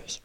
dich